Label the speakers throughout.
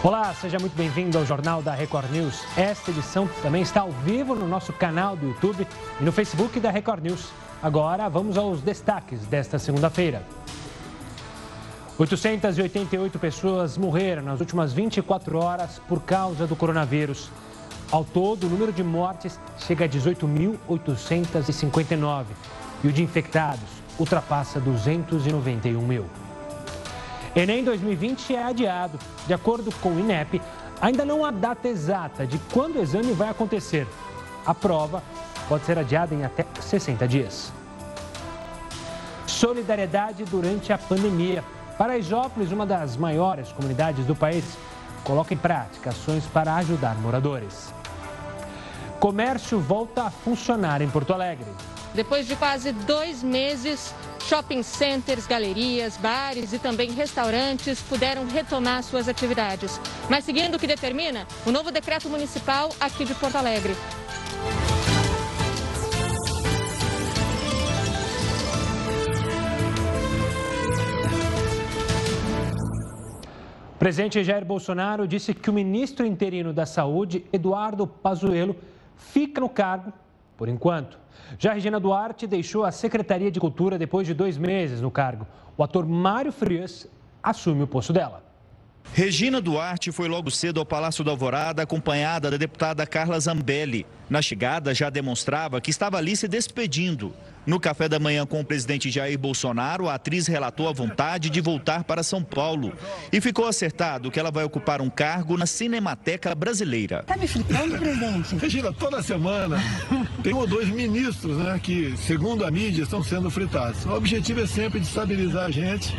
Speaker 1: Olá, seja muito bem-vindo ao Jornal da Record News. Esta edição também está ao vivo no nosso canal do YouTube e no Facebook da Record News. Agora vamos aos destaques desta segunda-feira. 888 pessoas morreram nas últimas 24 horas por causa do coronavírus. Ao todo, o número de mortes chega a 18.859 e o de infectados ultrapassa 291 mil. Enem 2020 é adiado. De acordo com o INEP, ainda não há data exata de quando o exame vai acontecer. A prova pode ser adiada em até 60 dias. Solidariedade durante a pandemia. Paraisópolis, uma das maiores comunidades do país, coloca em prática ações para ajudar moradores. Comércio volta a funcionar em Porto Alegre.
Speaker 2: Depois de quase dois meses, shopping centers, galerias, bares e também restaurantes puderam retomar suas atividades. Mas seguindo o que determina o novo decreto municipal aqui de Porto Alegre.
Speaker 1: O presidente Jair Bolsonaro disse que o ministro interino da Saúde, Eduardo Pazuello, fica no cargo por enquanto. Já Regina Duarte deixou a Secretaria de Cultura depois de dois meses no cargo. O ator Mário Frias assume o posto dela.
Speaker 3: Regina Duarte foi logo cedo ao Palácio da Alvorada, acompanhada da deputada Carla Zambelli. Na chegada, já demonstrava que estava ali se despedindo. No café da manhã com o presidente Jair Bolsonaro, a atriz relatou a vontade de voltar para São Paulo. E ficou acertado que ela vai ocupar um cargo na Cinemateca Brasileira.
Speaker 4: Tá me fritando, presidente?
Speaker 5: Regina, toda semana tem um ou dois ministros, né, que, segundo a mídia, estão sendo fritados. O objetivo é sempre de estabilizar a gente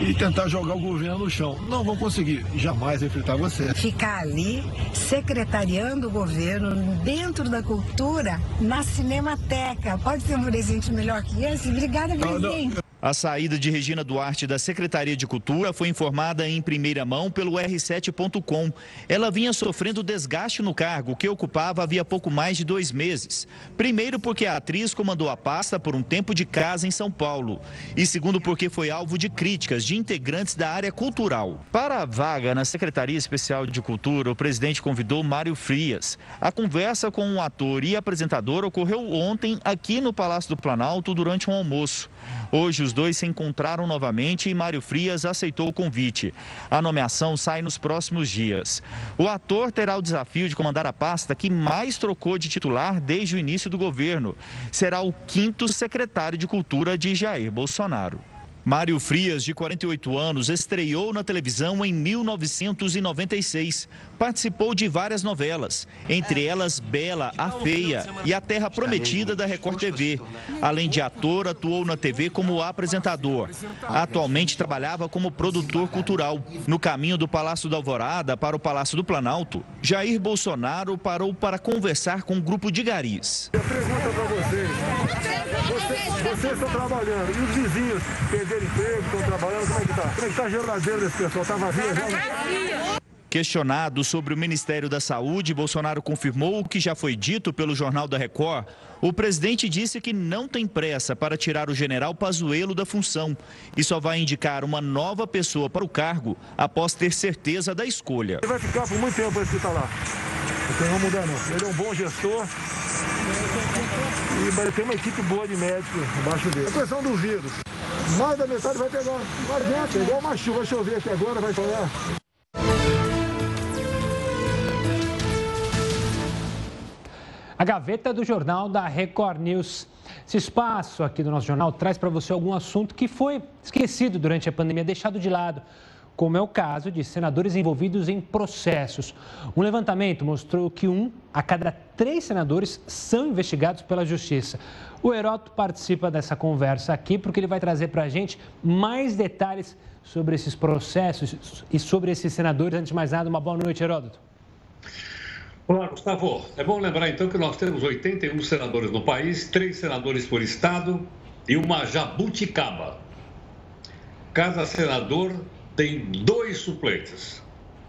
Speaker 5: e tentar jogar o governo no chão. Não vão conseguir, jamais enfrentar você.
Speaker 4: Ficar ali, secretariando o governo dentro da cultura, na Cinemateca. Pode ser um presente melhor que esse? Obrigada, presidente.
Speaker 3: A saída de Regina Duarte da Secretaria de Cultura foi informada em primeira mão pelo R7.com. Ela vinha sofrendo desgaste no cargo, que ocupava havia pouco mais de dois meses. Primeiro, porque a atriz comandou a pasta por um tempo de casa em São Paulo. E segundo, porque foi alvo de críticas de integrantes da área cultural. Para a vaga na Secretaria Especial de Cultura, o presidente convidou Mário Frias. A conversa com o ator e apresentador ocorreu ontem aqui no Palácio do Planalto durante um almoço. Hoje, os dois se encontraram novamente e Mário Frias aceitou o convite. A nomeação sai nos próximos dias. O ator terá o desafio de comandar a pasta que mais trocou de titular desde o início do governo. Será o quinto secretário de Cultura de Jair Bolsonaro. Mário Frias, de 48 anos, estreou na televisão em 1996. Participou de várias novelas, entre elas Bela, a Feia e A Terra Prometida da Record TV. Além de ator, atuou na TV como apresentador. Atualmente trabalhava como produtor cultural. No caminho do Palácio da Alvorada para o Palácio do Planalto, Jair Bolsonaro parou para conversar com um grupo de garis.
Speaker 5: Pergunta para vocês. Vocês estão trabalhando e os vizinhos perderam emprego, estão trabalhando, como é que está? Como é que está a geladeira desse pessoal? Está vazia já?
Speaker 3: Questionado sobre o Ministério da Saúde, Bolsonaro confirmou o que já foi dito pelo Jornal da Record. O presidente disse que não tem pressa para tirar o general Pazuello da função e só vai indicar uma nova pessoa para o cargo após ter certeza da escolha.
Speaker 5: Ele vai ficar por muito tempo esse que está lá. Não mudar não. Ele é um bom gestor. E vai ter uma equipe boa de médicos embaixo dele. A questão do vírus. Mais da metade vai pegar. Não adianta, igual uma chuva. Vai chover aqui agora, vai chover.
Speaker 1: A gaveta do jornal da Record News. Esse espaço aqui do nosso jornal traz para você algum assunto que foi esquecido durante a pandemia, deixado de lado, como é o caso de senadores envolvidos em processos. Um levantamento mostrou que um a cada três senadores são investigados pela Justiça. O Heroto participa dessa conversa aqui porque ele vai trazer para a gente mais detalhes sobre esses processos e sobre esses senadores. Antes de mais nada, uma boa noite, Heródoto.
Speaker 6: Olá, Gustavo. É bom lembrar então que nós temos 81 senadores no país, três senadores por estado e uma jabuticaba. Cada senador tem dois suplentes.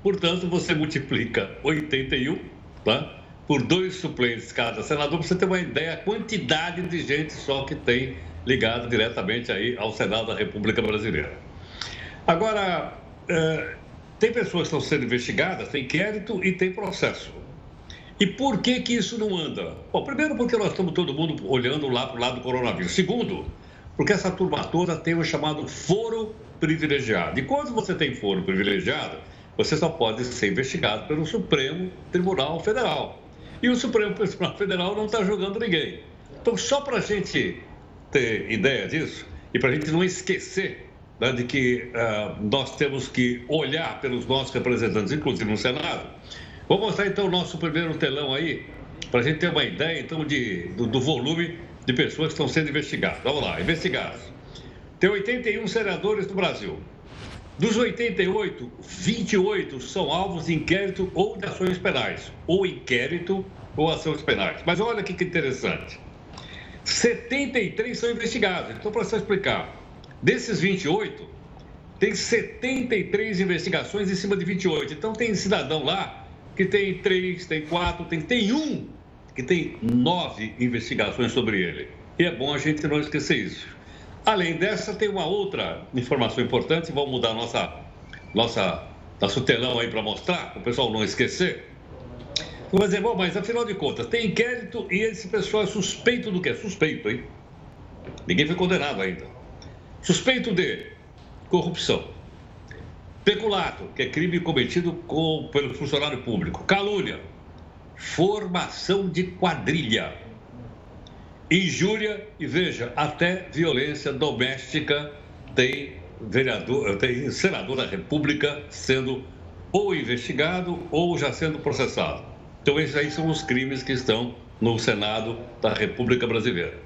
Speaker 6: Portanto, você multiplica 81 tá? por dois suplentes cada senador, para você ter uma ideia da quantidade de gente só que tem ligado diretamente aí ao Senado da República Brasileira. Agora, tem pessoas que estão sendo investigadas, tem inquérito e tem processo. E por que que isso não anda? Bom, primeiro porque nós estamos todo mundo olhando lá para o lado do coronavírus. Segundo, porque essa turma toda tem o chamado foro privilegiado. E quando você tem foro privilegiado, você só pode ser investigado pelo Supremo Tribunal Federal. E o Supremo Tribunal Federal não está julgando ninguém. Então, só para a gente ter ideia disso e para a gente não esquecer né, de que uh, nós temos que olhar pelos nossos representantes, inclusive no Senado, Vou mostrar então o nosso primeiro telão aí, para a gente ter uma ideia então de, do, do, volume de pessoas que estão sendo investigadas. Vamos lá, investigados. Tem 81 senadores no Brasil. Dos 88, 28 são alvos de inquérito ou de ações penais. Ou inquérito ou ações penais. Mas olha que interessante. 73 são investigados. Então, para você explicar, desses 28, tem 73 investigações em cima de 28. Então, tem cidadão lá que tem três, tem quatro, tem, tem um que tem nove investigações sobre ele. E é bom a gente não esquecer isso. Além dessa, tem uma outra informação importante, vamos mudar nossa, nossa, nosso telão aí para mostrar, para o pessoal não esquecer. Vai dizer, bom, mas afinal de contas, tem inquérito e esse pessoal é suspeito do quê? Suspeito, hein? Ninguém foi condenado ainda. Suspeito de corrupção Peculato, que é crime cometido com, pelo funcionário público. Calúnia, formação de quadrilha. Injúria e veja, até violência doméstica tem vereador, tem senador da República sendo ou investigado ou já sendo processado. Então esses aí são os crimes que estão no Senado da República Brasileira.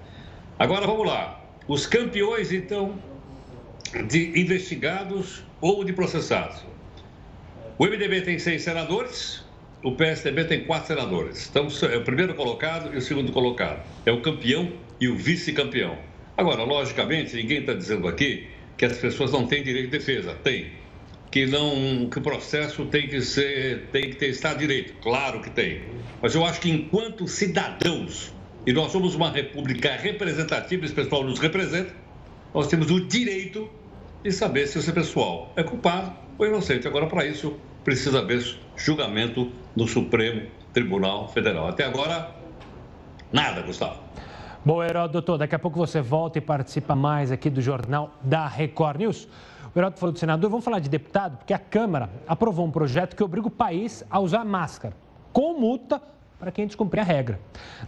Speaker 6: Agora vamos lá. Os campeões, então, de investigados ou de processados. O MDB tem seis senadores, o PSDB tem quatro senadores. Então, é o primeiro colocado e o segundo colocado. É o campeão e o vice-campeão. Agora, logicamente, ninguém está dizendo aqui que as pessoas não têm direito de defesa. Tem. Que, não, que o processo tem que ser, tem que ter Estado de Direito. Claro que tem. Mas eu acho que enquanto cidadãos, e nós somos uma república representativa, esse pessoal nos representa, nós temos o direito e saber se esse pessoal é culpado ou inocente. Agora, para isso, precisa haver julgamento no Supremo Tribunal Federal. Até agora, nada, Gustavo.
Speaker 1: Bom, Heródoto, doutor, daqui a pouco você volta e participa mais aqui do Jornal da Record News. O Heródoto falou do senador, vamos falar de deputado, porque a Câmara aprovou um projeto que obriga o país a usar máscara, com multa para quem descumprir a regra.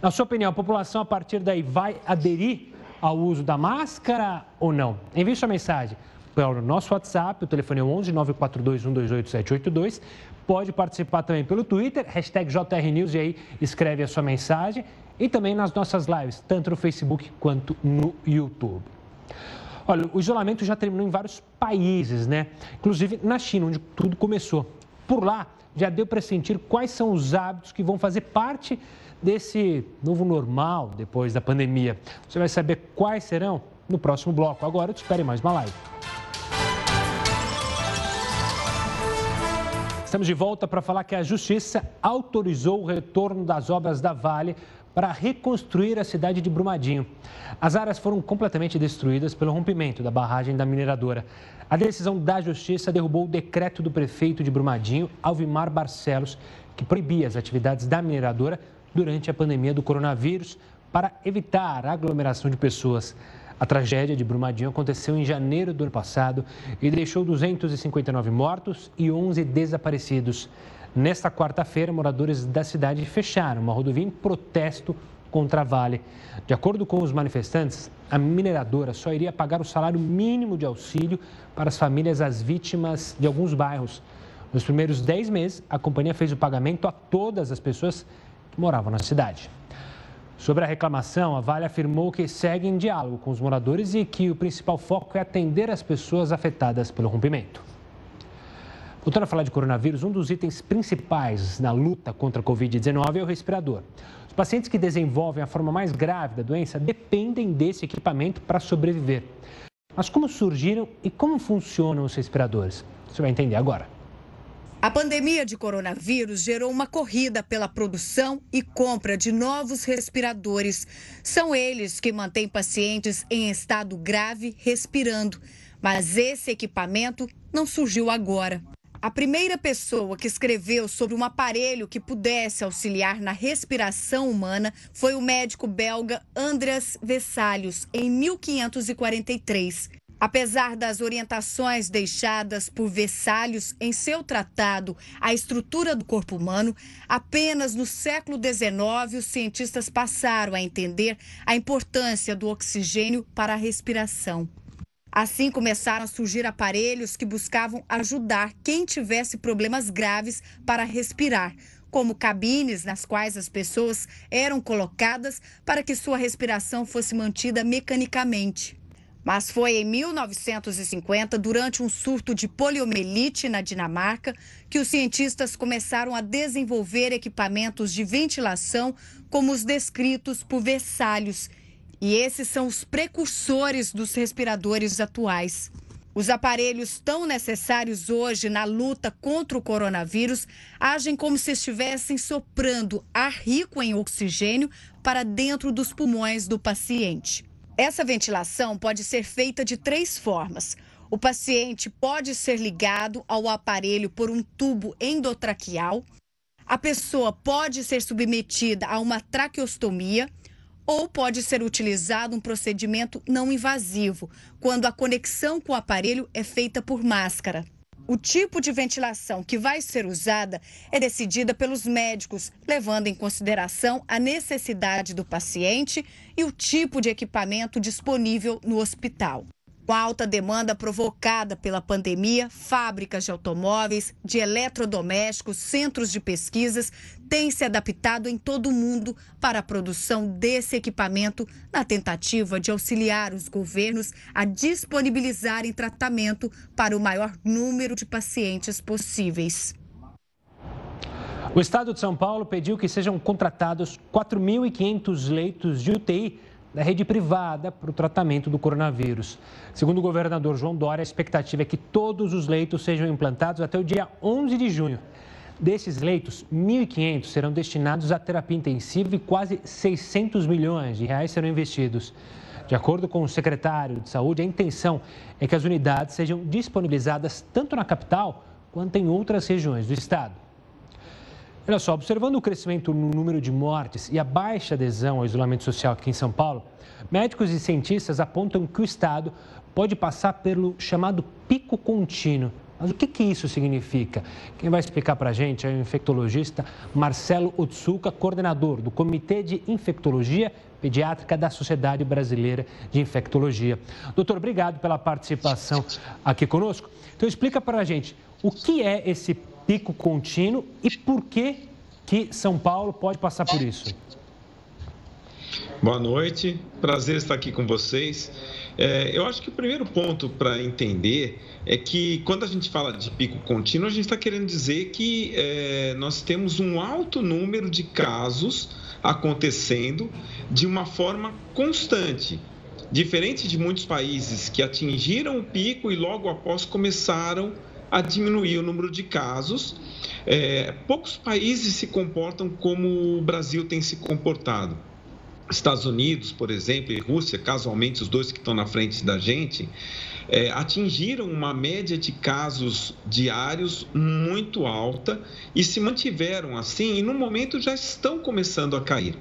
Speaker 1: Na sua opinião, a população a partir daí vai aderir ao uso da máscara ou não? Envie sua mensagem pelo nosso WhatsApp, o telefone é 11 942 128 782. Pode participar também pelo Twitter, hashtag JRNews, e aí escreve a sua mensagem. E também nas nossas lives, tanto no Facebook quanto no YouTube. Olha, o isolamento já terminou em vários países, né? Inclusive na China, onde tudo começou. Por lá, já deu para sentir quais são os hábitos que vão fazer parte desse novo normal depois da pandemia. Você vai saber quais serão no próximo bloco. Agora, eu te espero em mais uma live. Estamos de volta para falar que a Justiça autorizou o retorno das obras da Vale para reconstruir a cidade de Brumadinho. As áreas foram completamente destruídas pelo rompimento da barragem da mineradora. A decisão da Justiça derrubou o decreto do prefeito de Brumadinho, Alvimar Barcelos, que proibia as atividades da mineradora durante a pandemia do coronavírus para evitar a aglomeração de pessoas. A tragédia de Brumadinho aconteceu em janeiro do ano passado e deixou 259 mortos e 11 desaparecidos. Nesta quarta-feira, moradores da cidade fecharam uma rodovia em protesto contra a Vale. De acordo com os manifestantes, a mineradora só iria pagar o salário mínimo de auxílio para as famílias das vítimas de alguns bairros. Nos primeiros 10 meses, a companhia fez o pagamento a todas as pessoas que moravam na cidade. Sobre a reclamação, a Vale afirmou que segue em diálogo com os moradores e que o principal foco é atender as pessoas afetadas pelo rompimento. Voltando a falar de coronavírus, um dos itens principais na luta contra a Covid-19 é o respirador. Os pacientes que desenvolvem a forma mais grave da doença dependem desse equipamento para sobreviver. Mas como surgiram e como funcionam os respiradores? Você vai entender agora.
Speaker 7: A pandemia de coronavírus gerou uma corrida pela produção e compra de novos respiradores. São eles que mantêm pacientes em estado grave respirando. Mas esse equipamento não surgiu agora. A primeira pessoa que escreveu sobre um aparelho que pudesse auxiliar na respiração humana foi o médico belga Andreas Vesalius, em 1543. Apesar das orientações deixadas por Vesalius em seu tratado A Estrutura do Corpo Humano, apenas no século XIX os cientistas passaram a entender a importância do oxigênio para a respiração. Assim começaram a surgir aparelhos que buscavam ajudar quem tivesse problemas graves para respirar, como cabines nas quais as pessoas eram colocadas para que sua respiração fosse mantida mecanicamente. Mas foi em 1950, durante um surto de poliomielite na Dinamarca, que os cientistas começaram a desenvolver equipamentos de ventilação como os descritos por Vessalhos. E esses são os precursores dos respiradores atuais. Os aparelhos tão necessários hoje na luta contra o coronavírus agem como se estivessem soprando ar rico em oxigênio para dentro dos pulmões do paciente. Essa ventilação pode ser feita de três formas. O paciente pode ser ligado ao aparelho por um tubo endotraqueal. A pessoa pode ser submetida a uma traqueostomia ou pode ser utilizado um procedimento não invasivo, quando a conexão com o aparelho é feita por máscara. O tipo de ventilação que vai ser usada é decidida pelos médicos, levando em consideração a necessidade do paciente e o tipo de equipamento disponível no hospital. Com a alta demanda provocada pela pandemia, fábricas de automóveis, de eletrodomésticos, centros de pesquisas têm se adaptado em todo o mundo para a produção desse equipamento, na tentativa de auxiliar os governos a disponibilizarem tratamento para o maior número de pacientes possíveis.
Speaker 1: O estado de São Paulo pediu que sejam contratados 4.500 leitos de UTI da rede privada para o tratamento do coronavírus. Segundo o governador João Dória, a expectativa é que todos os leitos sejam implantados até o dia 11 de junho. Desses leitos, 1.500 serão destinados à terapia intensiva e quase 600 milhões de reais serão investidos. De acordo com o secretário de Saúde, a intenção é que as unidades sejam disponibilizadas tanto na capital quanto em outras regiões do estado. Olha só, observando o crescimento no número de mortes e a baixa adesão ao isolamento social aqui em São Paulo, médicos e cientistas apontam que o estado pode passar pelo chamado pico contínuo. Mas o que, que isso significa? Quem vai explicar para a gente é o infectologista Marcelo Otsuka, coordenador do Comitê de Infectologia Pediátrica da Sociedade Brasileira de Infectologia. Doutor, obrigado pela participação aqui conosco. Então, explica para a gente o que é esse pico contínuo e por que, que São Paulo pode passar por isso?
Speaker 8: Boa noite, prazer estar aqui com vocês. É, eu acho que o primeiro ponto para entender é que quando a gente fala de pico contínuo, a gente está querendo dizer que é, nós temos um alto número de casos acontecendo de uma forma constante. Diferente de muitos países que atingiram o pico e logo após começaram a diminuir o número de casos. É, poucos países se comportam como o Brasil tem se comportado. Estados Unidos, por exemplo, e Rússia, casualmente os dois que estão na frente da gente, é, atingiram uma média de casos diários muito alta e se mantiveram assim, e no momento já estão começando a cair.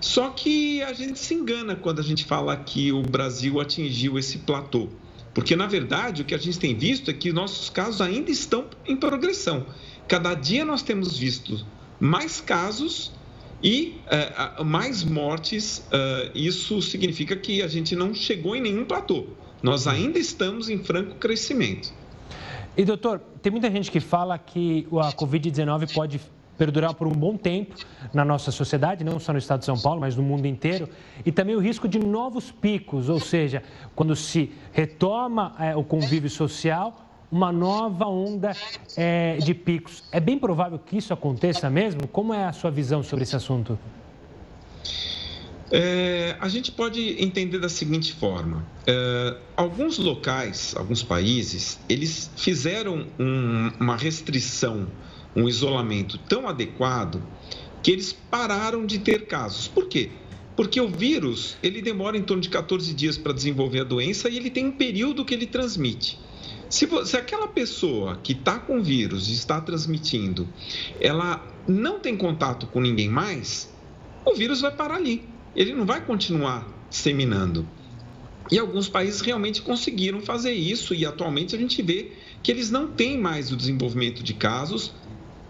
Speaker 8: Só que a gente se engana quando a gente fala que o Brasil atingiu esse platô. Porque, na verdade, o que a gente tem visto é que nossos casos ainda estão em progressão. Cada dia nós temos visto mais casos e é, mais mortes. É, isso significa que a gente não chegou em nenhum platô. Nós ainda estamos em franco crescimento.
Speaker 1: E, doutor, tem muita gente que fala que a Covid-19 pode perdurar por um bom tempo na nossa sociedade, não só no estado de São Paulo, mas no mundo inteiro, e também o risco de novos picos, ou seja, quando se retoma é, o convívio social, uma nova onda é, de picos. É bem provável que isso aconteça mesmo? Como é a sua visão sobre esse assunto?
Speaker 8: É, a gente pode entender da seguinte forma: é, alguns locais, alguns países, eles fizeram um, uma restrição um isolamento tão adequado que eles pararam de ter casos. Por quê? Porque o vírus, ele demora em torno de 14 dias para desenvolver a doença e ele tem um período que ele transmite. Se, se aquela pessoa que está com vírus e está transmitindo, ela não tem contato com ninguém mais, o vírus vai parar ali. Ele não vai continuar disseminando. E alguns países realmente conseguiram fazer isso, e atualmente a gente vê que eles não têm mais o desenvolvimento de casos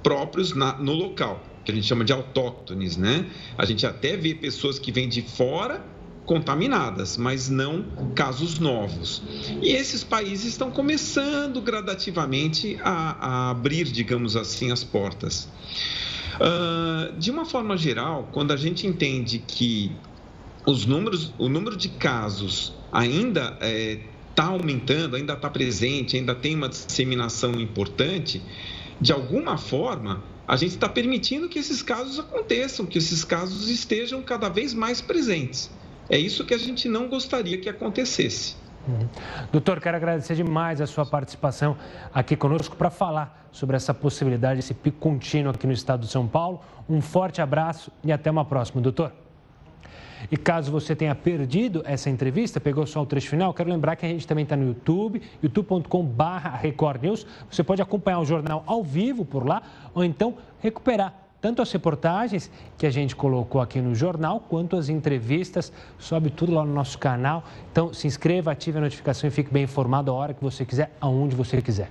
Speaker 8: próprios na, no local, que a gente chama de autóctones, né? A gente até vê pessoas que vêm de fora contaminadas, mas não casos novos. E esses países estão começando gradativamente a, a abrir, digamos assim, as portas. Uh, de uma forma geral, quando a gente entende que os números, o número de casos ainda está é, tá aumentando, ainda está presente, ainda tem uma disseminação importante, de alguma forma, a gente está permitindo que esses casos aconteçam, que esses casos estejam cada vez mais presentes. É isso que a gente não gostaria que acontecesse.
Speaker 1: Uhum. Doutor, quero agradecer demais a sua participação aqui conosco para falar sobre essa possibilidade, esse pico contínuo aqui no estado de São Paulo. Um forte abraço e até uma próxima, doutor. E caso você tenha perdido essa entrevista, pegou só o trecho final, quero lembrar que a gente também está no YouTube, youtube.com.br Record News. Você pode acompanhar o jornal ao vivo por lá, ou então recuperar tanto as reportagens que a gente colocou aqui no jornal, quanto as entrevistas. Sobe tudo lá no nosso canal. Então, se inscreva, ative a notificação e fique bem informado a hora que você quiser, aonde você quiser.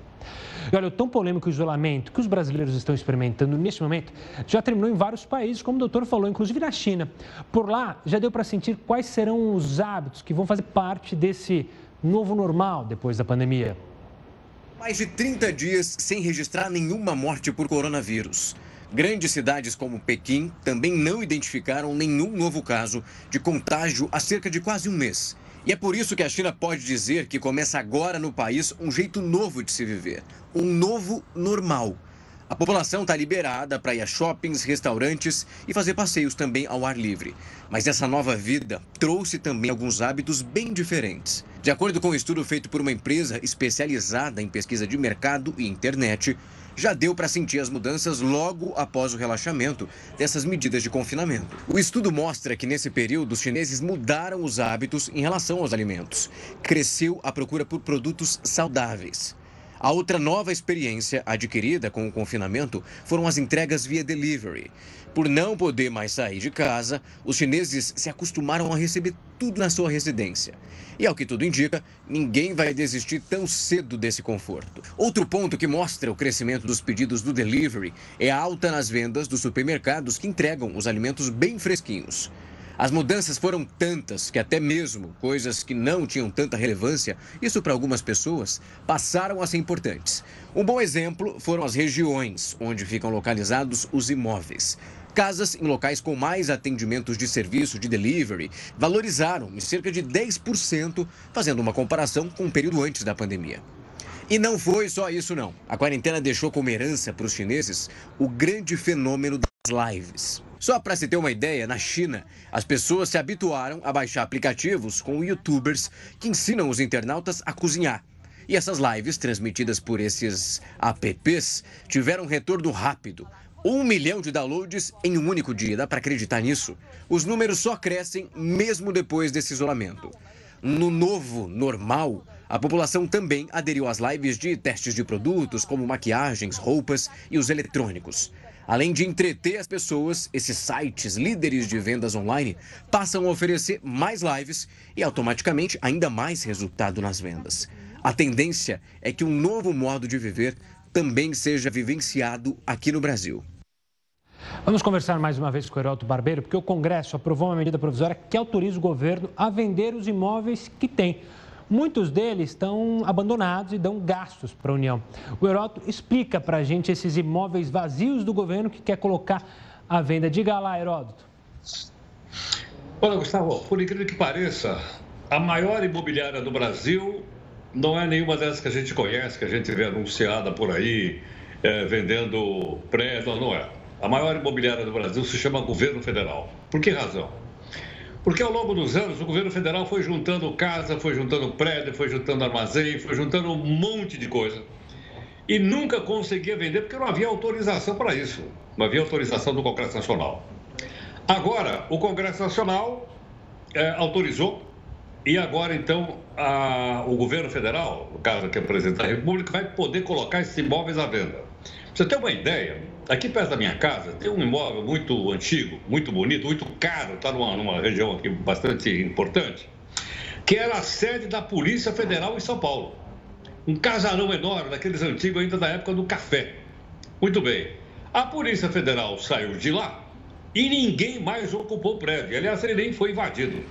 Speaker 1: E olha, o tão polêmico isolamento que os brasileiros estão experimentando nesse momento já terminou em vários países, como o doutor falou, inclusive na China. Por lá, já deu para sentir quais serão os hábitos que vão fazer parte desse novo normal depois da pandemia.
Speaker 9: Mais de 30 dias sem registrar nenhuma morte por coronavírus. Grandes cidades como Pequim também não identificaram nenhum novo caso de contágio há cerca de quase um mês. E é por isso que a China pode dizer que começa agora no país um jeito novo de se viver, um novo normal. A população está liberada para ir a shoppings, restaurantes e fazer passeios também ao ar livre. Mas essa nova vida trouxe também alguns hábitos bem diferentes. De acordo com um estudo feito por uma empresa especializada em pesquisa de mercado e internet, já deu para sentir as mudanças logo após o relaxamento dessas medidas de confinamento. O estudo mostra que nesse período os chineses mudaram os hábitos em relação aos alimentos. Cresceu a procura por produtos saudáveis. A outra nova experiência adquirida com o confinamento foram as entregas via delivery. Por não poder mais sair de casa, os chineses se acostumaram a receber tudo na sua residência. E ao que tudo indica, ninguém vai desistir tão cedo desse conforto. Outro ponto que mostra o crescimento dos pedidos do delivery é a alta nas vendas dos supermercados que entregam os alimentos bem fresquinhos. As mudanças foram tantas que até mesmo coisas que não tinham tanta relevância, isso para algumas pessoas, passaram a ser importantes. Um bom exemplo foram as regiões onde ficam localizados os imóveis. Casas em locais com mais atendimentos de serviço de delivery valorizaram em cerca de 10%, fazendo uma comparação com o período antes da pandemia. E não foi só isso, não. A quarentena deixou como herança para os chineses o grande fenômeno das lives. Só para se ter uma ideia, na China, as pessoas se habituaram a baixar aplicativos com youtubers que ensinam os internautas a cozinhar. E essas lives, transmitidas por esses apps, tiveram um retorno rápido. Um milhão de downloads em um único dia. Dá para acreditar nisso? Os números só crescem mesmo depois desse isolamento. No novo normal, a população também aderiu às lives de testes de produtos como maquiagens, roupas e os eletrônicos. Além de entreter as pessoas, esses sites líderes de vendas online passam a oferecer mais lives e automaticamente ainda mais resultado nas vendas. A tendência é que um novo modo de viver também seja vivenciado aqui no Brasil.
Speaker 1: Vamos conversar mais uma vez com o Heroto Barbeiro, porque o Congresso aprovou uma medida provisória que autoriza o governo a vender os imóveis que tem. Muitos deles estão abandonados e dão gastos para a União. O Heroto explica para a gente esses imóveis vazios do governo que quer colocar à venda. Diga lá, Heródoto.
Speaker 6: Olha, Gustavo, por incrível que pareça, a maior imobiliária do Brasil não é nenhuma dessas que a gente conhece, que a gente vê anunciada por aí, é, vendendo prédio, não é. A maior imobiliária do Brasil se chama Governo Federal. Por que razão? Porque ao longo dos anos o governo federal foi juntando casa, foi juntando prédio, foi juntando armazém, foi juntando um monte de coisa. E nunca conseguia vender porque não havia autorização para isso. Não havia autorização do Congresso Nacional. Agora, o Congresso Nacional é, autorizou E agora, então, a, o governo federal, no caso aqui, o presidente da República, vai poder colocar esses imóveis à venda. Pra você ter uma ideia, aqui perto da minha casa tem um imóvel muito antigo, muito bonito, muito caro, está numa, numa região aqui bastante importante, que era a sede da Polícia Federal em São Paulo. Um casarão enorme, daqueles antigos ainda da época do café. Muito bem. A Polícia Federal saiu de lá e ninguém mais ocupou o prédio. Aliás, ele nem foi invadido.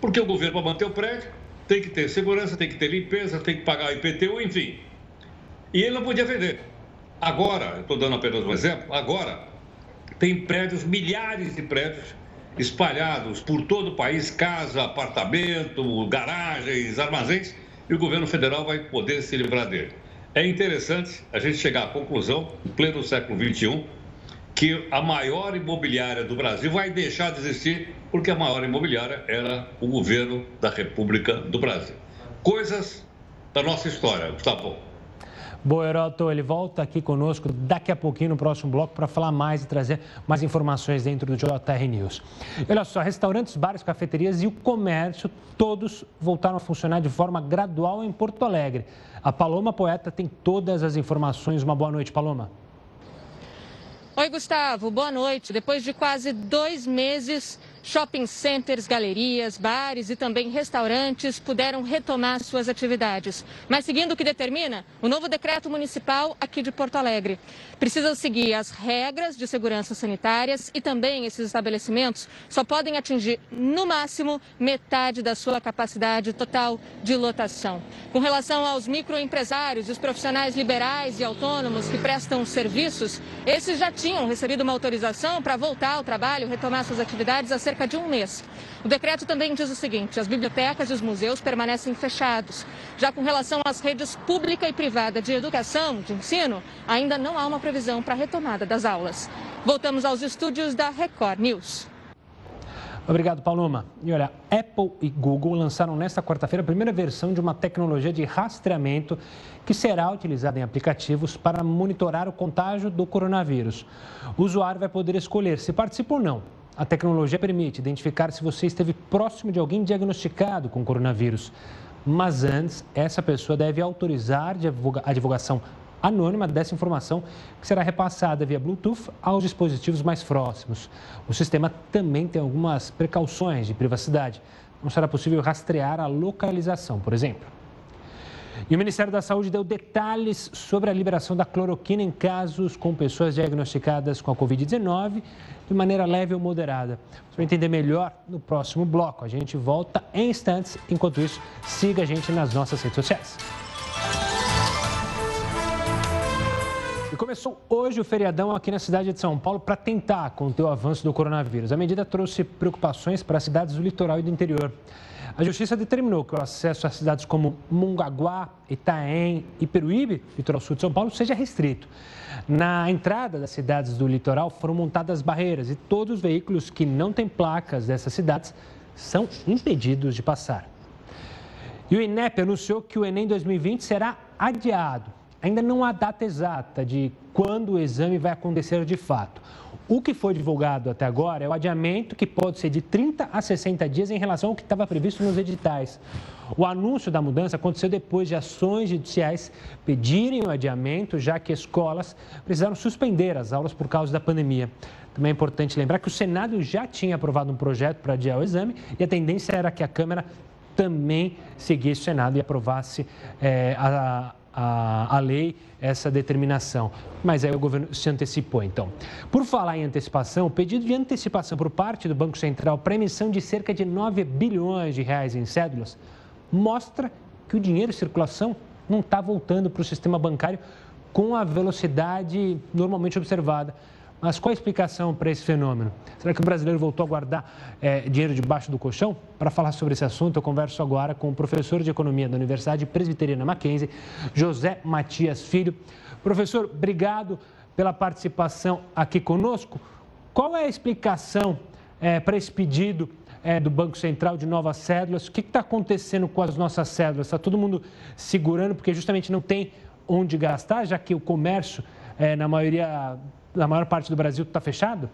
Speaker 6: Porque o governo, para manter o prédio, tem que ter segurança, tem que ter limpeza, tem que pagar IPTU, enfim. E ele não podia vender. Agora, estou dando apenas um exemplo, agora tem prédios, milhares de prédios espalhados por todo o país, casa, apartamento, garagens, armazéns, e o governo federal vai poder se livrar dele. É interessante a gente chegar à conclusão, em pleno século XXI, que a maior imobiliária do Brasil vai deixar de existir porque a maior imobiliária era o governo da República do Brasil. Coisas da nossa história, Gustavo.
Speaker 1: Boa, Heroto, ele volta aqui conosco daqui a pouquinho no próximo bloco para falar mais e trazer mais informações dentro do JR News. Olha só, restaurantes, bares, cafeterias e o comércio, todos voltaram a funcionar de forma gradual em Porto Alegre. A Paloma Poeta tem todas as informações. Uma boa noite, Paloma.
Speaker 2: Oi, Gustavo, boa noite. Depois de quase dois meses Shopping centers, galerias, bares e também restaurantes puderam retomar suas atividades. Mas seguindo o que determina o novo decreto municipal aqui de Porto Alegre. Precisam seguir as regras de segurança sanitárias e também esses estabelecimentos só podem atingir, no máximo, metade da sua capacidade total de lotação. Com relação aos microempresários e os profissionais liberais e autônomos que prestam serviços, esses já tinham recebido uma autorização para voltar ao trabalho, retomar suas atividades a cerca cerca de um mês. O decreto também diz o seguinte: as bibliotecas e os museus permanecem fechados. Já com relação às redes pública e privada de educação, de ensino, ainda não há uma previsão para a retomada das aulas. Voltamos aos estúdios da Record News.
Speaker 1: Obrigado, Paloma. E olha, Apple e Google lançaram nesta quarta-feira a primeira versão de uma tecnologia de rastreamento que será utilizada em aplicativos para monitorar o contágio do coronavírus. O usuário vai poder escolher se participa ou não a tecnologia permite identificar se você esteve próximo de alguém diagnosticado com coronavírus. Mas antes, essa pessoa deve autorizar a divulgação anônima dessa informação que será repassada via Bluetooth aos dispositivos mais próximos. O sistema também tem algumas precauções de privacidade. Não será possível rastrear a localização, por exemplo. E o Ministério da Saúde deu detalhes sobre a liberação da cloroquina em casos com pessoas diagnosticadas com a Covid-19 de maneira leve ou moderada. Vai entender melhor no próximo bloco. A gente volta em instantes. Enquanto isso, siga a gente nas nossas redes sociais. E começou hoje o feriadão aqui na cidade de São Paulo para tentar conter o avanço do coronavírus. A medida trouxe preocupações para as cidades do litoral e do interior. A Justiça determinou que o acesso a cidades como Mongaguá, Itaém e Peruíbe, litoral sul de São Paulo, seja restrito. Na entrada das cidades do litoral foram montadas barreiras e todos os veículos que não têm placas dessas cidades são impedidos de passar. E o INEP anunciou que o Enem 2020 será adiado. Ainda não há data exata de quando o exame vai acontecer de fato. O que foi divulgado até agora é o adiamento que pode ser de 30 a 60 dias em relação ao que estava previsto nos editais. O anúncio da mudança aconteceu depois de ações judiciais pedirem o adiamento, já que escolas precisaram suspender as aulas por causa da pandemia. Também é importante lembrar que o Senado já tinha aprovado um projeto para adiar o exame e a tendência era que a Câmara também seguisse o Senado e aprovasse é, a a, a lei essa determinação. Mas aí o governo se antecipou, então. Por falar em antecipação, o pedido de antecipação por parte do Banco Central para emissão de cerca de 9 bilhões de reais em cédulas mostra que o dinheiro em circulação não está voltando para o sistema bancário com a velocidade normalmente observada. Mas qual a explicação para esse fenômeno? Será que o brasileiro voltou a guardar é, dinheiro debaixo do colchão? Para falar sobre esse assunto, eu converso agora com o professor de Economia da Universidade Presbiteriana Mackenzie, José Matias Filho. Professor, obrigado pela participação aqui conosco. Qual é a explicação é, para esse pedido é, do Banco Central de novas cédulas? O que está acontecendo com as nossas cédulas? Está todo mundo segurando porque justamente não tem onde gastar, já que o comércio, é, na maioria na maior parte do Brasil está fechado?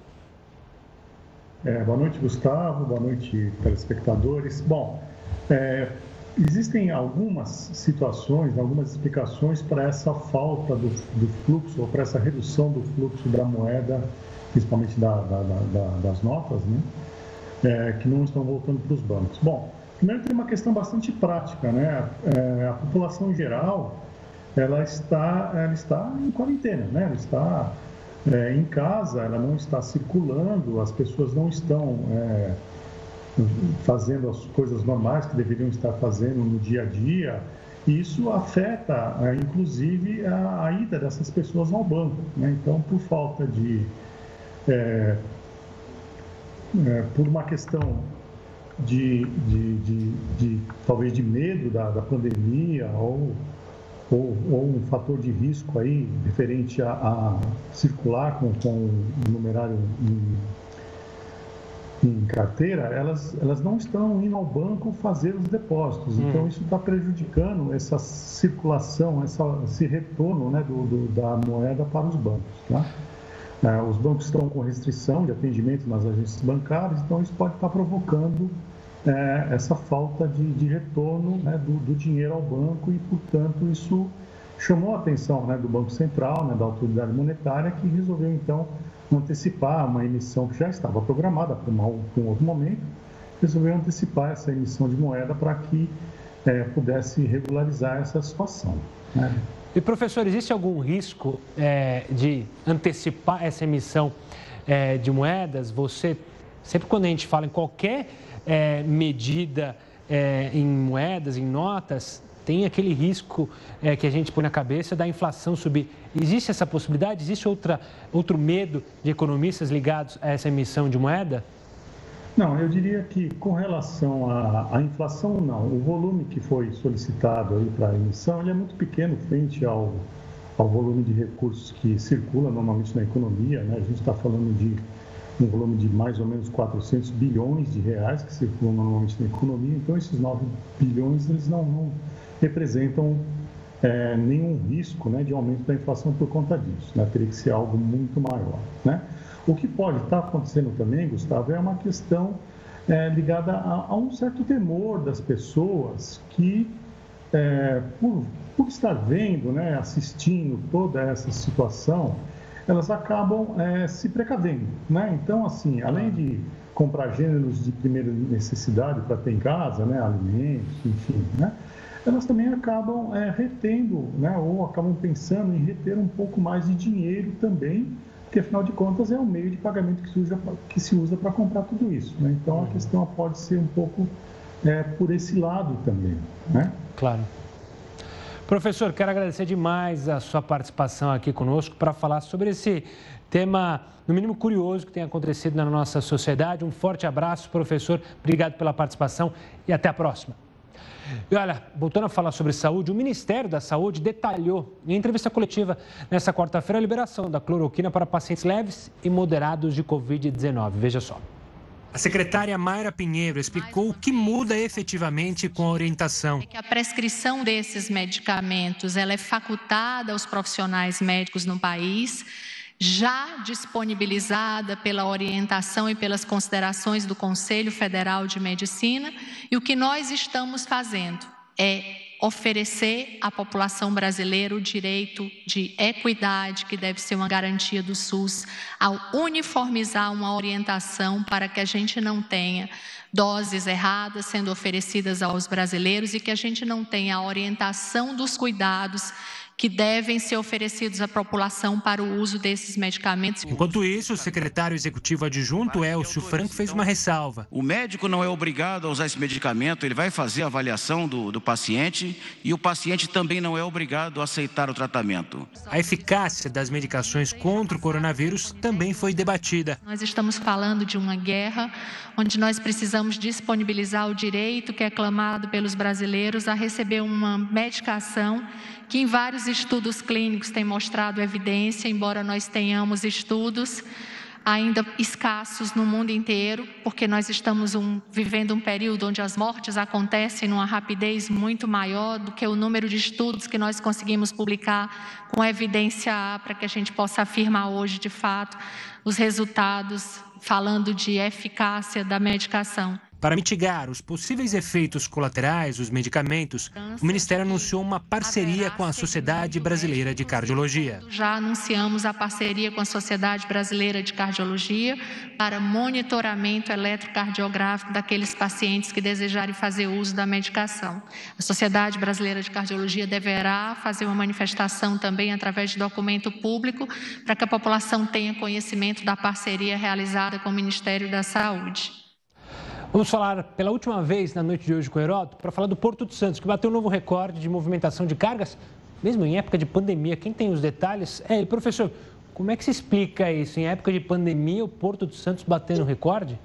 Speaker 10: É, boa noite, Gustavo. Boa noite, telespectadores. Bom, É, existem algumas situações, algumas explicações para essa falta do, do fluxo, ou para essa redução do fluxo da moeda, principalmente da, da, da, das notas, né? É, que não estão voltando para os bancos. Bom, primeiro tem uma questão bastante prática, né? É, a população em geral, ela está, ela está em quarentena, né? Ela está é, em casa, ela não está circulando, as pessoas não estão é, fazendo as coisas normais que deveriam estar fazendo no dia a dia. E isso afeta, é, inclusive, a, a, ida dessas pessoas ao banco. Né? Então, por falta de. É, é, por uma questão de, de, de, de, talvez de medo da, da pandemia ou ou, ou, um fator de risco aí referente a, a circular com, com o numerário em, em, carteira, elas, elas não estão indo ao banco fazer os depósitos. Hum. Então, isso está prejudicando essa circulação, essa, esse retorno né, do, do, da moeda para os bancos. Tá? É, os bancos estão com restrição de atendimento nas agências bancárias, então isso pode estar provocando é, essa falta de, de retorno né, do, do, dinheiro ao banco e, portanto, isso chamou a atenção né, do Banco Central, né, da autoridade monetária, que resolveu, então, antecipar uma emissão que já estava programada para um outro momento, resolveu antecipar essa emissão de moeda para que é, pudesse regularizar essa situação. Né?
Speaker 1: E, professor, existe algum risco é, de antecipar essa emissão é, de moedas? Você, sempre quando a gente fala em qualquer é, medida é, em moedas, em notas, tem aquele risco é, que a gente põe na cabeça da inflação subir. Existe essa possibilidade? Existe outra, outro medo de economistas ligados a essa emissão de moeda?
Speaker 10: Não, eu diria que com relação à, à inflação, não. O volume que foi solicitado para a emissão ele é muito pequeno frente ao, ao volume de recursos que circula normalmente na economia. Né? A gente está falando de um volume de mais ou menos 400 bilhões de reais que circulam normalmente na economia. Então, esses 9 bilhões eles não, não representam é, nenhum risco né, de aumento da inflação por conta disso. Né? Teria que ser algo muito maior. Né? O que pode estar acontecendo também, Gustavo, é uma questão é, ligada a, a, um certo temor das pessoas que, é, por, por estar vendo, né, assistindo toda essa situação, elas acabam é, se precavendo. Né? Então, assim, além de comprar gêneros de primeira necessidade para ter em casa, né, alimentos, enfim, né, elas também acabam é, retendo, né, ou acabam pensando em reter um pouco mais de dinheiro também, porque afinal de contas é um meio de pagamento que se usa, que se usa para comprar tudo isso. Né? Então a uhum. questão pode ser um pouco é, por esse lado também. Né?
Speaker 1: Claro. Professor, quero agradecer demais a sua participação aqui conosco para falar sobre esse tema, no mínimo curioso, que tem acontecido na nossa sociedade. Um forte abraço, professor. Obrigado pela participação e até a próxima. E olha, voltando a falar sobre saúde, o Ministério da Saúde detalhou em entrevista coletiva nesta quarta-feira a liberação da cloroquina para pacientes leves e moderados de Covid-19. Veja só. A secretária Mayra Pinheiro explicou o que muda efetivamente com a orientação. É
Speaker 11: que a prescrição desses medicamentos ela é facultada aos profissionais médicos no país, já disponibilizada pela orientação e pelas considerações do Conselho Federal de Medicina, e o que nós estamos fazendo é oferecer à população brasileira o direito de equidade, que deve ser uma garantia do SUS, ao uniformizar uma orientação para que a gente não tenha doses erradas sendo oferecidas aos brasileiros e que a gente não tenha a orientação dos cuidados que devem ser oferecidos à população para o uso desses medicamentos.
Speaker 1: Enquanto isso, o secretário executivo adjunto, Elcio Franco, fez uma ressalva.
Speaker 12: O médico não é obrigado a usar esse medicamento, ele vai fazer a avaliação do, do paciente e o paciente também não é obrigado a aceitar o tratamento.
Speaker 1: A eficácia das medicações contra o coronavírus também foi debatida.
Speaker 11: Nós estamos falando de uma guerra onde nós precisamos disponibilizar o direito que é clamado pelos brasileiros a receber uma medicação que em vários estudos clínicos tem mostrado evidência, embora nós tenhamos estudos ainda escassos no mundo inteiro, porque nós estamos um, vivendo um período onde as mortes acontecem numa rapidez muito maior do que o número de estudos que nós conseguimos publicar com evidência para que a gente possa afirmar hoje, de fato, os resultados falando de eficácia da medicação.
Speaker 1: Para mitigar os possíveis efeitos colaterais dos medicamentos, o Ministério anunciou uma parceria com a Sociedade Brasileira de Cardiologia.
Speaker 11: Já anunciamos a parceria com a Sociedade Brasileira de Cardiologia para monitoramento eletrocardiográfico daqueles pacientes que desejarem fazer uso da medicação. A Sociedade Brasileira de Cardiologia deverá fazer uma manifestação também através de documento público para que a população tenha conhecimento da parceria realizada com o Ministério da Saúde.
Speaker 1: Vamos falar pela última vez na noite de hoje com o Heródoto para falar do Porto de Santos, que bateu um novo recorde de movimentação de cargas, mesmo em época de pandemia. Quem tem os detalhes é ele. Professor, como é que se explica isso? Em época de pandemia, o Porto de Santos batendo recorde?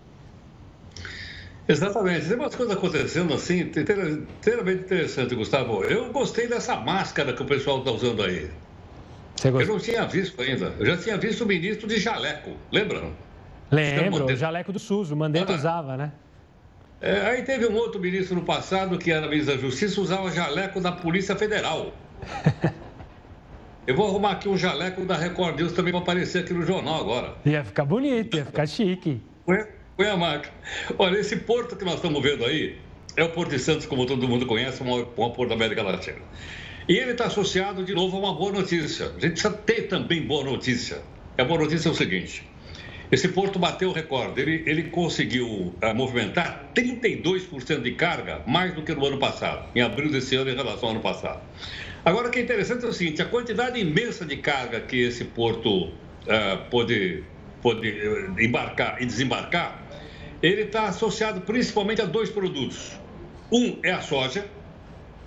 Speaker 6: Exatamente. Tem umas coisas acontecendo assim, inteiramente interessante, Gustavo. Eu gostei dessa máscara que o pessoal está usando aí. Você Eu não tinha visto ainda. Eu já tinha visto o ministro de jaleco, lembram?
Speaker 1: Lembro, o jaleco do SUS, o Mandetta ah, usava, né?
Speaker 6: É, aí teve um outro ministro no passado, que era ministro da Justiça, usava jaleco da Polícia Federal. Eu vou arrumar aqui um jaleco da Record News também para aparecer aqui no jornal agora.
Speaker 1: Ia ficar bonito, ia ficar chique.
Speaker 6: Põe a marca. Olha, esse porto que nós estamos vendo aí é o Porto de Santos, como todo mundo conhece, o maior porto da América Latina. E ele está associado de novo a uma boa notícia. A gente precisa ter também boa notícia. A boa notícia é o seguinte: esse porto bateu o recorde. Ele, ele conseguiu uh, movimentar 32% de carga mais do que no ano passado, em abril desse ano em relação ao ano passado. Agora, o que é interessante é o seguinte: a quantidade imensa de carga que esse porto uh, pôde, pôde uh, embarcar e desembarcar, ele está associado principalmente a dois produtos. Um é a soja,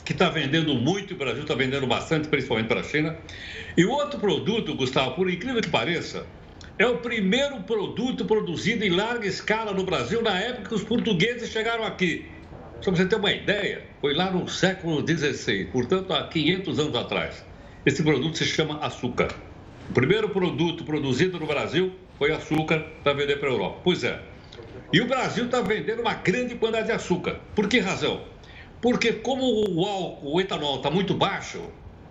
Speaker 6: que está vendendo muito, o Brasil está vendendo bastante, principalmente para a China. E o outro produto, Gustavo, por incrível que pareça, é o primeiro produto produzido em larga escala no Brasil na época que os portugueses chegaram aqui. Só para você ter uma ideia, foi lá no século XVI, portanto há 500 anos atrás. Esse produto se chama açúcar. O primeiro produto produzido no Brasil foi açúcar para vender para a Europa. Pois é. E o Brasil está vendendo uma grande quantidade de açúcar. Por que razão? Porque como o álcool, o etanol está muito baixo,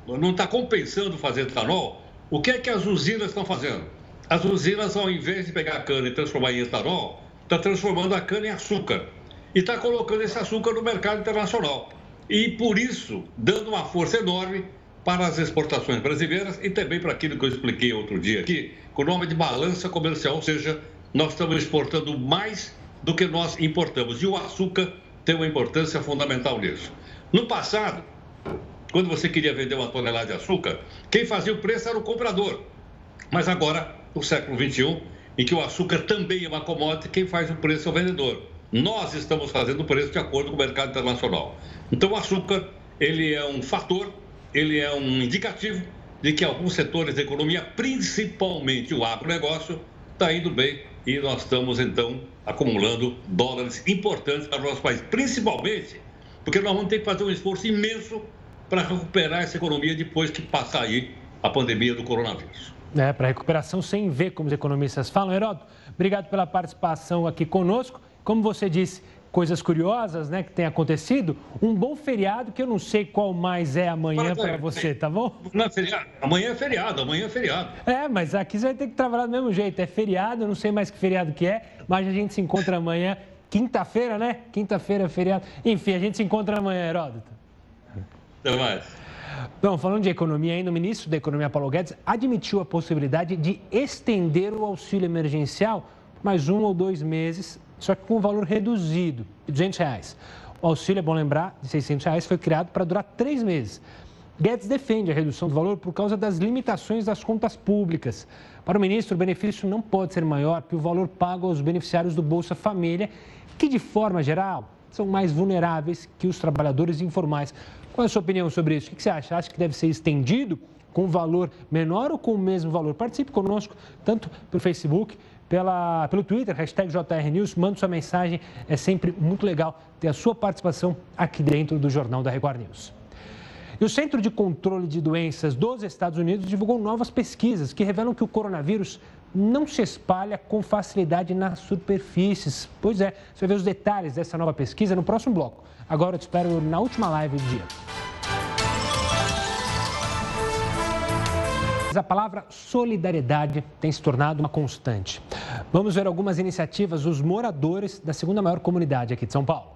Speaker 6: não está compensando fazer etanol, o que é que as usinas estão fazendo? As usinas, ao invés de pegar a cana e transformar em etanol, está transformando a cana em açúcar. E está colocando esse açúcar no mercado internacional. E, por isso, dando uma força enorme para as exportações brasileiras e também para aquilo que eu expliquei outro dia aqui, com o nome de balança comercial, ou seja, nós estamos exportando mais do que nós importamos. E o açúcar tem uma importância fundamental nisso. No passado, quando você queria vender uma tonelada de açúcar, quem fazia o preço era o comprador. Mas agora no século XXI, em que o açúcar também é uma commodity, quem faz o preço é o vendedor. Nós estamos fazendo o preço de acordo com o mercado internacional. Então, o açúcar, ele é um fator, ele é um indicativo de que alguns setores da economia, principalmente o agronegócio, está indo bem e nós estamos, então, acumulando dólares importantes para o nosso país, principalmente porque nós vamos ter que fazer um esforço imenso para recuperar essa economia depois que passar aí a pandemia do coronavírus
Speaker 1: né, para recuperação sem ver, como os economistas falam. Heródoto, obrigado pela participação aqui conosco. Como você disse, coisas curiosas né, que tem acontecido. Um bom feriado, que eu não sei qual mais é amanhã para você, tá bom?
Speaker 6: Não é feriado. Amanhã é feriado, amanhã é feriado.
Speaker 1: É, mas aqui você vai ter que trabalhar do mesmo jeito. É feriado, eu não sei mais que feriado que é, mas a gente se encontra amanhã. Quinta-feira, né? Quinta-feira é feriado. Enfim, a gente se encontra amanhã, Heródoto.
Speaker 6: Até mais.
Speaker 1: Bom, falando de economia ainda, o ministro da Economia, Paulo Guedes, admitiu a possibilidade de estender o auxílio emergencial mais um ou dois meses, só que com um valor reduzido, de 200 reais. O auxílio, é bom lembrar, de 600 reais foi criado para durar três meses. Guedes defende a redução do valor por causa das limitações das contas públicas. Para o ministro, o benefício não pode ser maior que o valor pago aos beneficiários do Bolsa Família, que, de forma geral, são mais vulneráveis que os trabalhadores informais. Qual é a sua opinião sobre isso? O que você acha? Acha que deve ser estendido com valor menor ou com o mesmo valor? Participe conosco, tanto pelo Facebook, pela, pelo Twitter, hashtag JRNews, manda sua mensagem. É sempre muito legal ter a sua participação aqui dentro do Jornal da Record News. E o Centro de Controle de Doenças dos Estados Unidos divulgou novas pesquisas que revelam que o coronavírus não se espalha com facilidade nas superfícies. Pois é, você vai ver os detalhes dessa nova pesquisa no próximo bloco. Agora eu te espero na última live do dia. A palavra solidariedade tem se tornado uma constante. Vamos ver algumas iniciativas dos moradores da segunda maior comunidade aqui de São Paulo.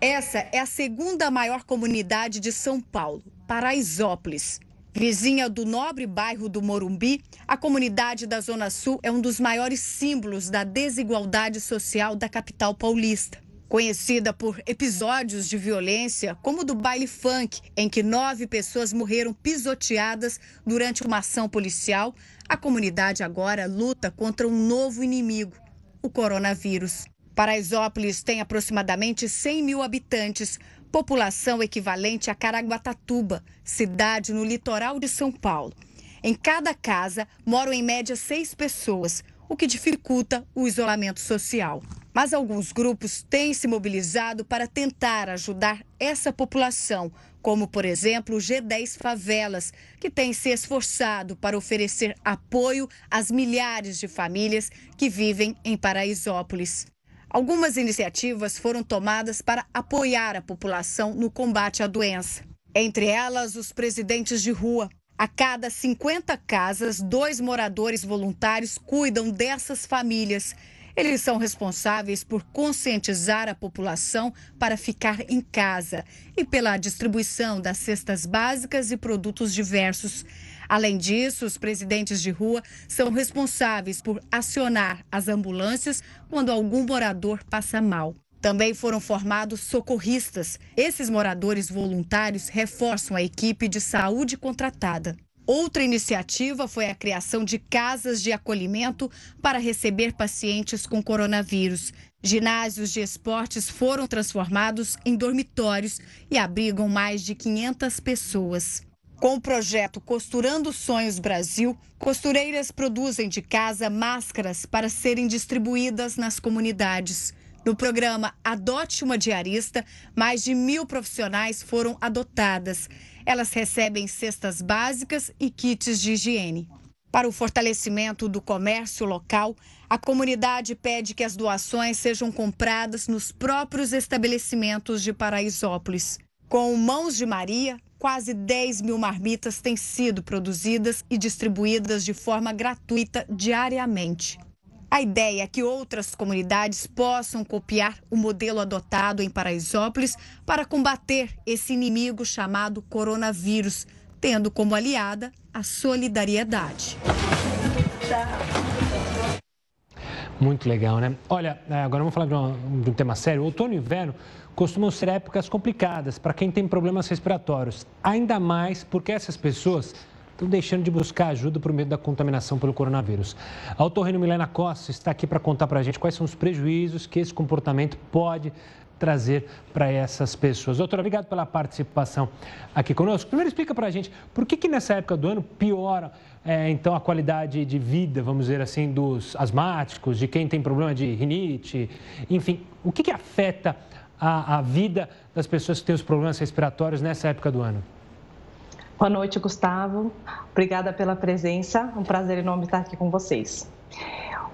Speaker 7: Essa é a segunda maior comunidade de São Paulo, Paraisópolis. Vizinha do nobre bairro do Morumbi, a comunidade da Zona Sul é um dos maiores símbolos da desigualdade social da capital paulista. Conhecida por episódios de violência, como o do baile funk, em que nove pessoas morreram pisoteadas durante uma ação policial, a comunidade agora luta contra um novo inimigo, o coronavírus. Paraisópolis tem aproximadamente 100 mil habitantes, população equivalente a Caraguatatuba, cidade no litoral de São Paulo. Em cada casa moram em média seis pessoas, o que dificulta o isolamento social. Mas alguns grupos têm se mobilizado para tentar ajudar essa população, como, por exemplo, o G10 Favelas, que tem se esforçado para oferecer apoio às milhares de famílias que vivem em Paraisópolis. Algumas iniciativas foram tomadas para apoiar a população no combate à doença. Entre elas, os presidentes de rua. A cada 50 casas, dois moradores voluntários cuidam dessas famílias. Eles são responsáveis por conscientizar a população para ficar em casa e pela distribuição das cestas básicas e produtos diversos. Além disso, os presidentes de rua são responsáveis por acionar as ambulâncias quando algum morador passa mal. Também foram formados socorristas. Esses moradores voluntários reforçam a equipe de saúde contratada. Outra iniciativa foi a criação de casas de acolhimento para receber pacientes com coronavírus. Ginásios de esportes foram transformados em dormitórios e abrigam mais de 500 pessoas. Com o projeto Costurando Sonhos Brasil, costureiras produzem de casa máscaras para serem distribuídas nas comunidades. No programa Adote uma Diarista, mais de mil profissionais foram adotadas. Elas recebem cestas básicas e kits de higiene. Para o fortalecimento do comércio local, a comunidade pede que as doações sejam compradas nos próprios estabelecimentos de Paraisópolis. Com Mãos de Maria, quase 10 mil marmitas têm sido produzidas e distribuídas de forma gratuita diariamente. A ideia é que outras comunidades possam copiar o modelo adotado em Paraisópolis para combater esse inimigo chamado coronavírus, tendo como aliada a solidariedade.
Speaker 1: Muito legal, né? Olha, é, agora vamos falar de um, de um tema sério. Outono e inverno costumam ser épocas complicadas para quem tem problemas respiratórios, ainda mais porque essas pessoas estão deixando de buscar ajuda por medo da contaminação pelo coronavírus. A otorrino Milena Costa está aqui para contar para a gente quais são os prejuízos que esse comportamento pode trazer para essas pessoas. Doutora, obrigado pela participação aqui conosco. Primeiro, explica para a gente por que, que nessa época do ano piora, é, então, a qualidade de vida, vamos dizer assim, dos asmáticos, de quem tem problema de rinite, enfim, o que, que afeta a, a vida das pessoas que têm os problemas respiratórios nessa época do ano?
Speaker 13: Boa noite, Gustavo. Obrigada pela presença. Um prazer enorme estar aqui com vocês.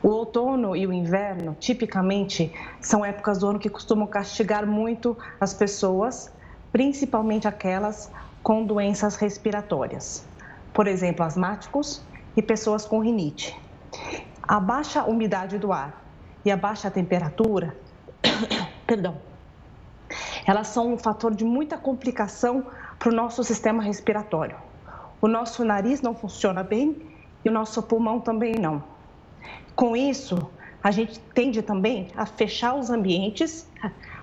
Speaker 13: O outono e o inverno, tipicamente, são épocas do ano que costumam castigar muito as pessoas, principalmente aquelas com doenças respiratórias. Por exemplo, asmáticos e pessoas com rinite. A baixa umidade do ar e a baixa temperatura, perdão, elas são um fator de muita complicação para o nosso sistema respiratório. O nosso nariz não funciona bem e o nosso pulmão também não. Com isso, a gente tende também a fechar os ambientes,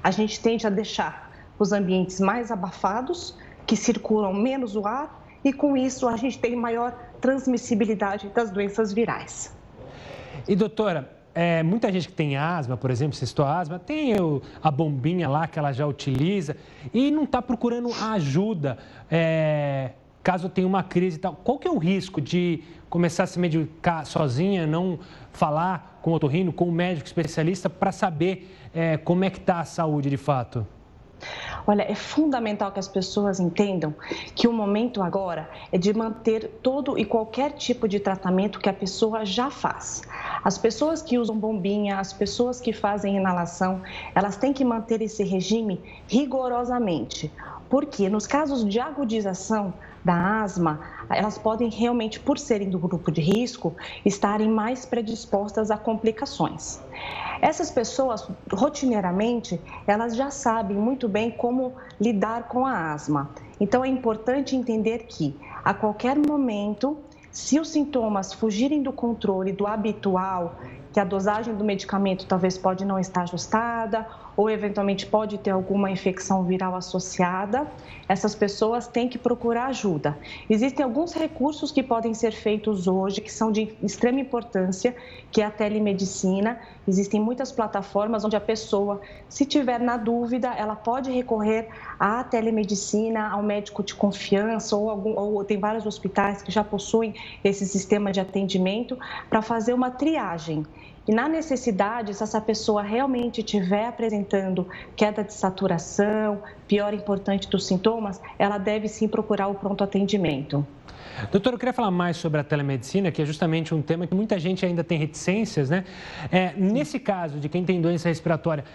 Speaker 13: a gente tende a deixar os ambientes mais abafados, que circulam menos o ar, e com isso a gente tem maior transmissibilidade das doenças virais.
Speaker 1: E doutora, é, muita gente que tem asma, por exemplo, cistoasma, tem a bombinha lá que ela já utiliza e não está procurando ajuda é, caso tenha uma crise e tal. Qual que é o risco de começar a se medicar sozinha, não falar com o otorrino, com o médico especialista para saber é, como é que está a saúde de fato?
Speaker 13: Olha, é fundamental que as pessoas entendam que o momento agora é de manter todo e qualquer tipo de tratamento que a pessoa já faz. As pessoas que usam bombinha, as pessoas que fazem inalação, elas têm que manter esse regime rigorosamente. Porque nos casos de agudização da asma, elas podem realmente, por serem do grupo de risco, estarem mais predispostas a complicações. Essas pessoas, rotineiramente, elas já sabem muito bem como lidar com a asma. Então é importante entender que a qualquer momento, se os sintomas fugirem do controle do habitual, que a dosagem do medicamento talvez pode não estar ajustada ou eventualmente pode ter alguma infecção viral associada, essas pessoas têm que procurar ajuda. Existem alguns recursos que podem ser feitos hoje que são de extrema importância, que é a telemedicina. Existem muitas plataformas onde a pessoa, se tiver na dúvida, ela pode recorrer à telemedicina, ao médico de confiança ou, algum, ou tem vários hospitais que já possuem esse sistema de atendimento para fazer uma triagem. E na necessidade, se essa pessoa realmente estiver apresentando queda de saturação, pior importante dos sintomas, ela deve sim procurar o pronto atendimento.
Speaker 1: Doutor, eu queria falar mais sobre a telemedicina, que é justamente um tema que muita gente ainda tem reticências, né? É, nesse caso de quem tem doença respiratória,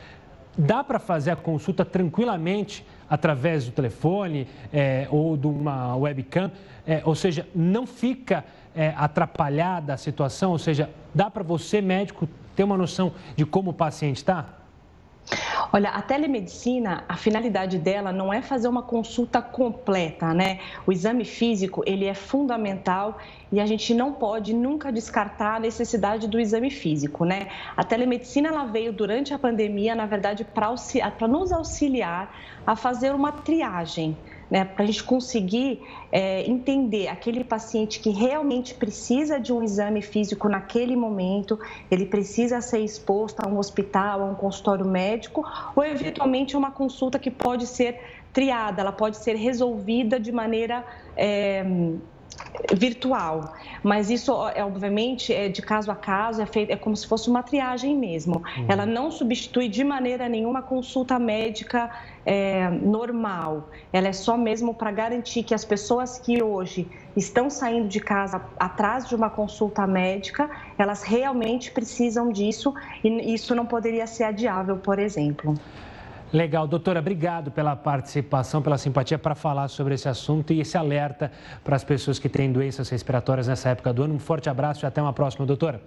Speaker 1: dá para fazer a consulta tranquilamente através do telefone é, ou de uma webcam? É, ou seja, não fica é, atrapalhada a situação? Ou seja, dá para você, médico, ter uma noção de como o paciente está?
Speaker 13: Olha, a telemedicina, a finalidade dela não é fazer uma consulta completa, né? O exame físico, ele é fundamental e a gente não pode nunca descartar a necessidade do exame físico, né? A telemedicina, ela veio durante a pandemia, na verdade, para nos auxiliar a fazer uma triagem, né, para a gente conseguir é, entender aquele paciente que realmente precisa de um exame físico naquele momento, ele precisa ser exposto a um hospital, a um consultório médico, ou eventualmente uma consulta que pode ser triada, ela pode ser resolvida de maneira é, virtual, mas isso é obviamente é de caso a caso, é feito é como se fosse uma triagem mesmo. Uhum. Ela não substitui de maneira nenhuma consulta médica é, normal. Ela é só mesmo para garantir que as pessoas que hoje estão saindo de casa atrás de uma consulta médica, elas realmente precisam disso e isso não poderia ser adiável, por exemplo.
Speaker 1: Legal, doutora, obrigado pela participação, pela simpatia para falar sobre esse assunto e esse alerta para as pessoas que têm doenças respiratórias nessa época do ano. Um forte abraço e até uma próxima, doutora.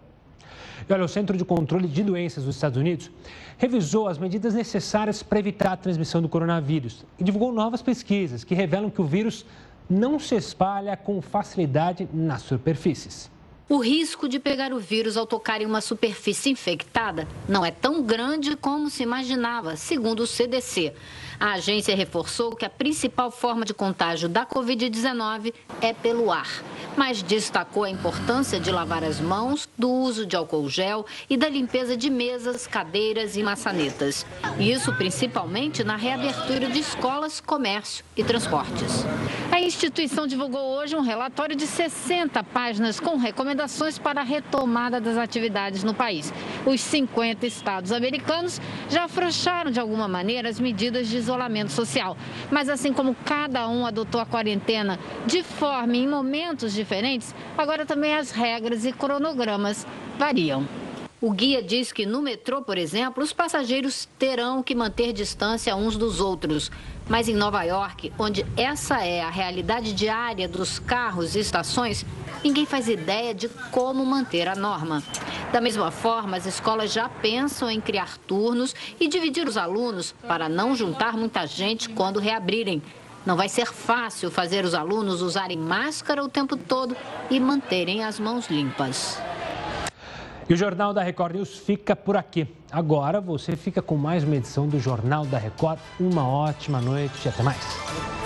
Speaker 1: E olha, o Centro de Controle de Doenças dos Estados Unidos revisou as medidas necessárias para evitar a transmissão do coronavírus e divulgou novas pesquisas que revelam que o vírus não se espalha com facilidade nas superfícies.
Speaker 14: O risco de pegar o vírus ao tocar em uma superfície infectada não é tão grande como se imaginava, segundo o CDC. A agência reforçou que a principal forma de contágio da Covid-19 é pelo ar, mas destacou a importância de lavar as mãos, do uso de álcool gel e da limpeza de mesas, cadeiras e maçanetas. Isso principalmente na reabertura de escolas, comércio e transportes.
Speaker 2: A instituição divulgou hoje um relatório de 60 páginas com recomendações para a retomada das atividades no país. Os 50 estados americanos já afrouxaram de alguma maneira as medidas de isolamento social. Mas assim como cada um adotou a quarentena de forma em momentos diferentes, agora também as regras e cronogramas variam.
Speaker 14: O guia diz que no metrô, por exemplo, os passageiros terão que manter distância uns dos outros. Mas em Nova York, onde essa é a realidade diária dos carros e estações, ninguém faz ideia de como manter a norma. Da mesma forma, as escolas já pensam em criar turnos e dividir os alunos para não juntar muita gente quando reabrirem. Não vai ser fácil fazer os alunos usarem máscara o tempo todo e manterem as mãos limpas.
Speaker 1: E o Jornal da Record News fica por aqui. Agora você fica com mais uma edição do Jornal da Record. Uma ótima noite e até mais.